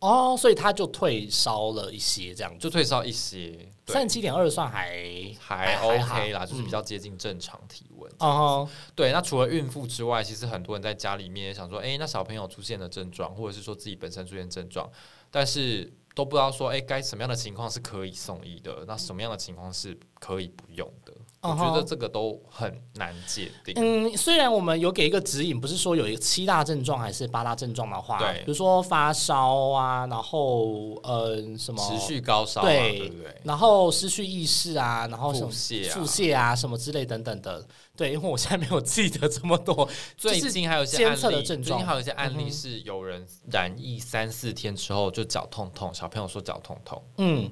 哦，所以他就退烧了一些，这样。就退烧一些，三十七点二算还还 OK 啦，就是比较接近正常体温。哦，对，那除了孕妇之外，其实很多人在家里面也想说，哎，那小朋友出现的症状，或者是说自己本身出现症状，但是都不知道说，哎，该什么样的情况是可以送医的，那什么样的情况是。可以不用的。我觉得这个都很难界定。嗯，虽然我们有给一个指引，不是说有一个七大症状还是八大症状的话，对，比如说发烧啊，然后呃什么持续高烧，对对对？然后失去意识啊，然后腹泻、腹泻啊什么之类等等的。对，因为我现在没有记得这么多。最近还有一些案例最近还有一些案例是有人染疫三四天之后就脚痛痛，小朋友说脚痛痛，嗯。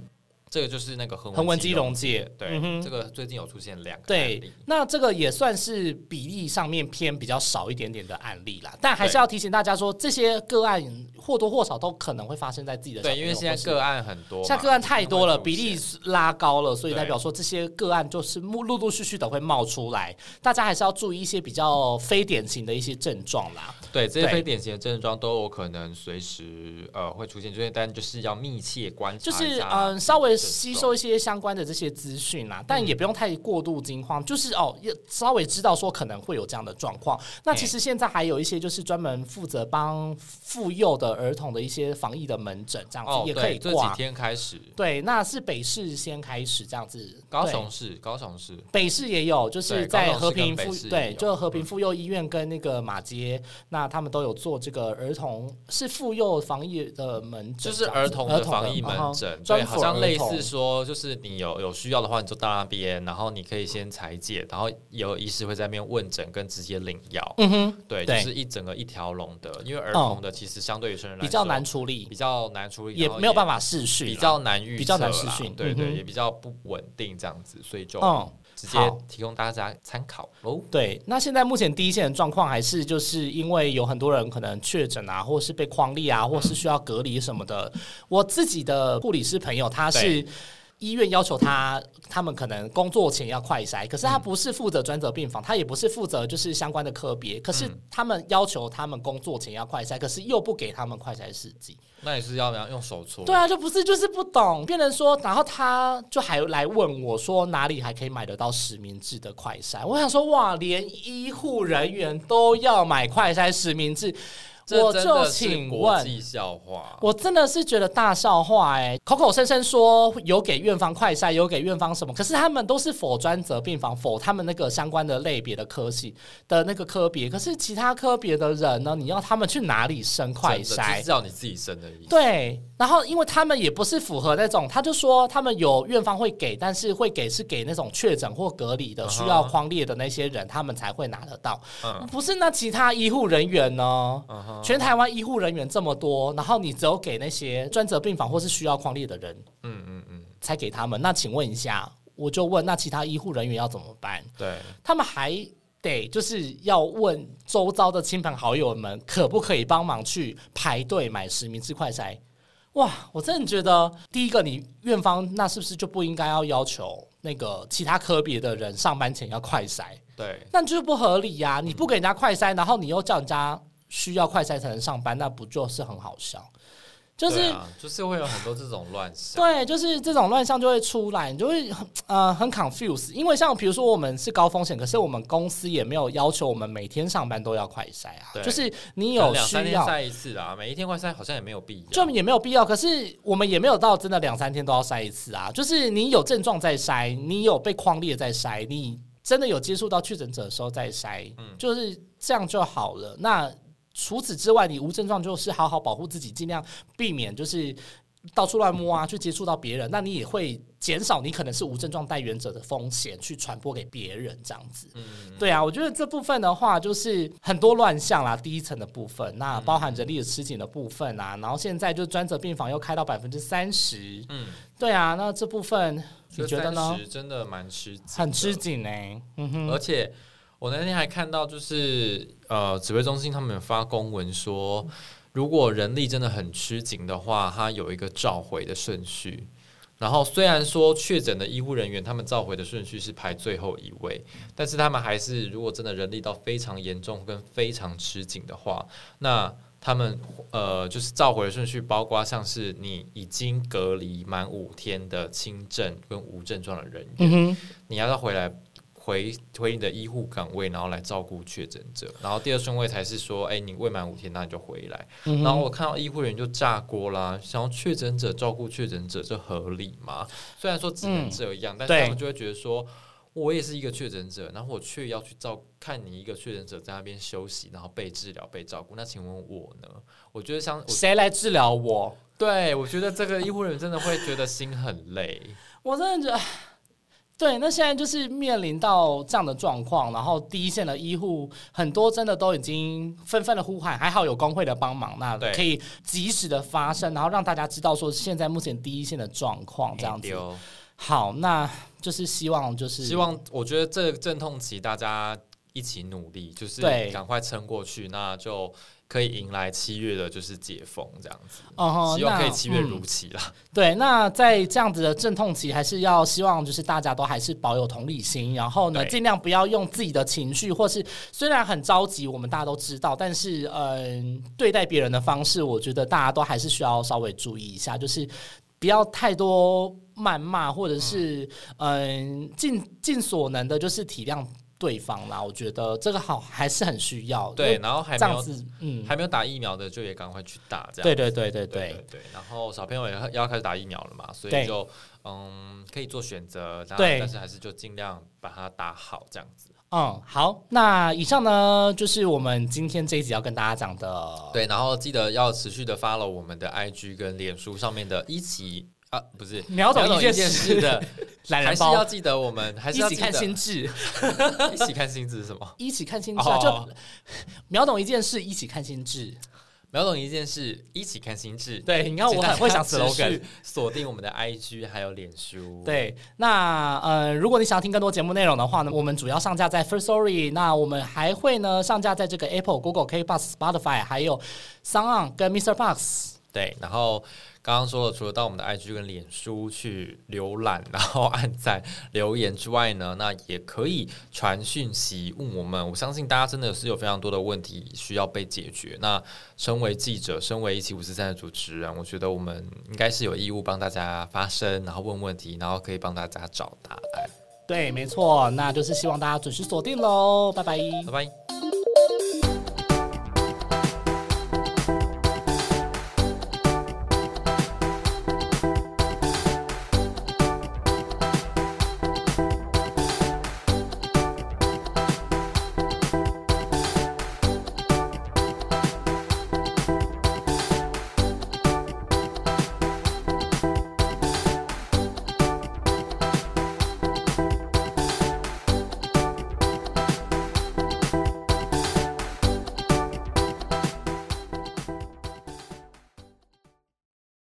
这个就是那个横纹肌溶解，对，这个最近有出现两个对，那这个也算是比例上面偏比较少一点点的案例啦。但还是要提醒大家说，这些个案或多或少都可能会发生在自己的对，因为现在个案很多，现在个案太多了，比例拉高了，所以代表说这些个案就是陆陆续续的会冒出来。大家还是要注意一些比较非典型的一些症状啦。对，这些非典型的症状都有可能随时呃会出现，这些但就是要密切观察，就是嗯稍微。吸收一些相关的这些资讯啦，但也不用太过度惊慌，就是哦，要稍微知道说可能会有这样的状况。那其实现在还有一些就是专门负责帮妇幼的儿童的一些防疫的门诊，这样子也可以挂。这几天开始，对，那是北市先开始这样子，高雄市，高雄市，北市也有，就是在和平妇对，就和平妇幼医院跟那个马街，那他们都有做这个儿童是妇幼防疫的门诊，就是儿童的防疫门诊，对，好像类似。是说，就是你有有需要的话，你就到那边，然后你可以先裁剪，然后有医师会在那边问诊跟直接领药。嗯哼，对，就是一整个一条龙的。因为儿童的其实相对于成人来比较难处理，比较难处理，也没有办法视讯，比较难预，比较难视讯，对对，也比较不稳定这样子，所以就直接提供大家参考哦。对，那现在目前第一线的状况还是就是因为有很多人可能确诊啊，或是被框立啊，或是需要隔离什么的。我自己的护理师朋友他是。医院要求他，他们可能工作前要快筛，可是他不是负责专责病房，他也不是负责就是相关的科别，可是他们要求他们工作前要快筛，可是又不给他们快筛试剂，那也是要不要用手搓？对啊，就不是就是不懂，变成说，然后他就还来问我说哪里还可以买得到实名制的快筛？我想说哇，连医护人员都要买快筛实名制。我就请问，我真的是觉得大笑话哎，口口声声说有给院方快筛，有给院方什么，可是他们都是否专责病房，否他们那个相关的类别的科系的那个科别，可是其他科别的人呢？你要他们去哪里生快筛？知道你自己生的。对，然后因为他们也不是符合那种，他就说他们有院方会给，但是会给是给那种确诊或隔离的需要框列的那些人，他们才会拿得到。不是那其他医护人员呢？全台湾医护人员这么多，然后你只有给那些专责病房或是需要框列的人，嗯嗯嗯，才给他们。那请问一下，我就问，那其他医护人员要怎么办？对，他们还得就是要问周遭的亲朋好友们，可不可以帮忙去排队买实名制快筛？哇，我真的觉得，第一个，你院方那是不是就不应该要要求那个其他科别的人上班前要快筛？对，那就是不合理呀！你不给人家快筛，然后你又叫人家。需要快筛才能上班，那不就是很好笑？就是就是会有很多这种乱象，对，就是这种乱象就会出来，你就会很呃很 confuse。因为像比如说我们是高风险，可是我们公司也没有要求我们每天上班都要快筛啊。就是你有两三天筛一次啊，每一天快筛好像也没有必要，就也没有必要。可是我们也没有到真的两三天都要筛一次啊。就是你有症状再筛，你有被框列再筛，你真的有接触到确诊者的时候再筛，就是这样就好了。那除此之外，你无症状就是好好保护自己，尽量避免就是到处乱摸啊，去接触到别人，那你也会减少你可能是无症状带源者的风险，去传播给别人这样子。嗯，对啊，我觉得这部分的话，就是很多乱象啦，第一层的部分，那包含人力的吃紧的部分啊，然后现在就专责病房又开到百分之三十。嗯，对啊，那这部分你觉得呢？真的蛮吃紧，很吃紧哎。嗯哼，而且。我那天还看到，就是呃，指挥中心他们发公文说，如果人力真的很吃紧的话，他有一个召回的顺序。然后虽然说确诊的医护人员他们召回的顺序是排最后一位，但是他们还是如果真的人力到非常严重跟非常吃紧的话，那他们呃就是召回的顺序包括像是你已经隔离满五天的轻症跟无症状的人员，你要他回来。回回你的医护岗位，然后来照顾确诊者。然后第二顺位才是说，哎，你未满五天，那你就回来。然后我看到医护人员就炸锅啦，想要确诊者照顾确诊者，这合理吗？虽然说只能这样，但是他们就会觉得说。我也是一个确诊者，然后我却要去照看你一个确诊者在那边休息，然后被治疗、被照顾。那请问我呢？我觉得像谁来治疗我？对我觉得这个医护人员真的会觉得心很累。我真的觉得，对。那现在就是面临到这样的状况，然后第一线的医护很多真的都已经纷纷的呼喊，还好有工会的帮忙，那可以及时的发声，然后让大家知道说现在目前第一线的状况这样子。好，那就是希望，就是希望。我觉得这个阵痛期，大家一起努力，就是赶快撑过去，那就可以迎来七月的，就是解封这样子。哦，希望可以七月如期了。对，那在这样子的阵痛期，还是要希望，就是大家都还是保有同理心，然后呢，尽量不要用自己的情绪，或是虽然很着急，我们大家都知道，但是嗯，对待别人的方式，我觉得大家都还是需要稍微注意一下，就是不要太多。谩骂，或者是嗯，尽尽所能的，就是体谅对方啦。我觉得这个好还是很需要。对，然后还没有嗯，还没有打疫苗的，就也赶快去打。这样对对对对对对。然后小朋友也要开始打疫苗了嘛，所以就嗯，可以做选择。对，但是还是就尽量把它打好，这样子。嗯，好。那以上呢，就是我们今天这一集要跟大家讲的。对，然后记得要持续的 follow 我们的 IG 跟脸书上面的一起。啊，不是秒懂一件事的，还是要记得我们还是要一起看心智，一起看心智是什么？一起看心智，就秒懂一件事，一起看心智，秒懂一件事，一起看心智。对，你看我很会想 slogan，锁定我们的 IG 还有脸书。对，那呃，如果你想要听更多节目内容的话呢，我们主要上架在 First Story，那我们还会呢上架在这个 Apple、Google、K Bus、Spotify，还有 Sound 跟 Mr. Box。对，然后。刚刚说了，除了到我们的 IG 跟脸书去浏览，然后按赞留言之外呢，那也可以传讯息问我们。我相信大家真的是有非常多的问题需要被解决。那身为记者，身为一七五四三的主持人，我觉得我们应该是有义务帮大家发声，然后问问题，然后可以帮大家找答案。对，没错，那就是希望大家准时锁定喽，拜拜，拜拜。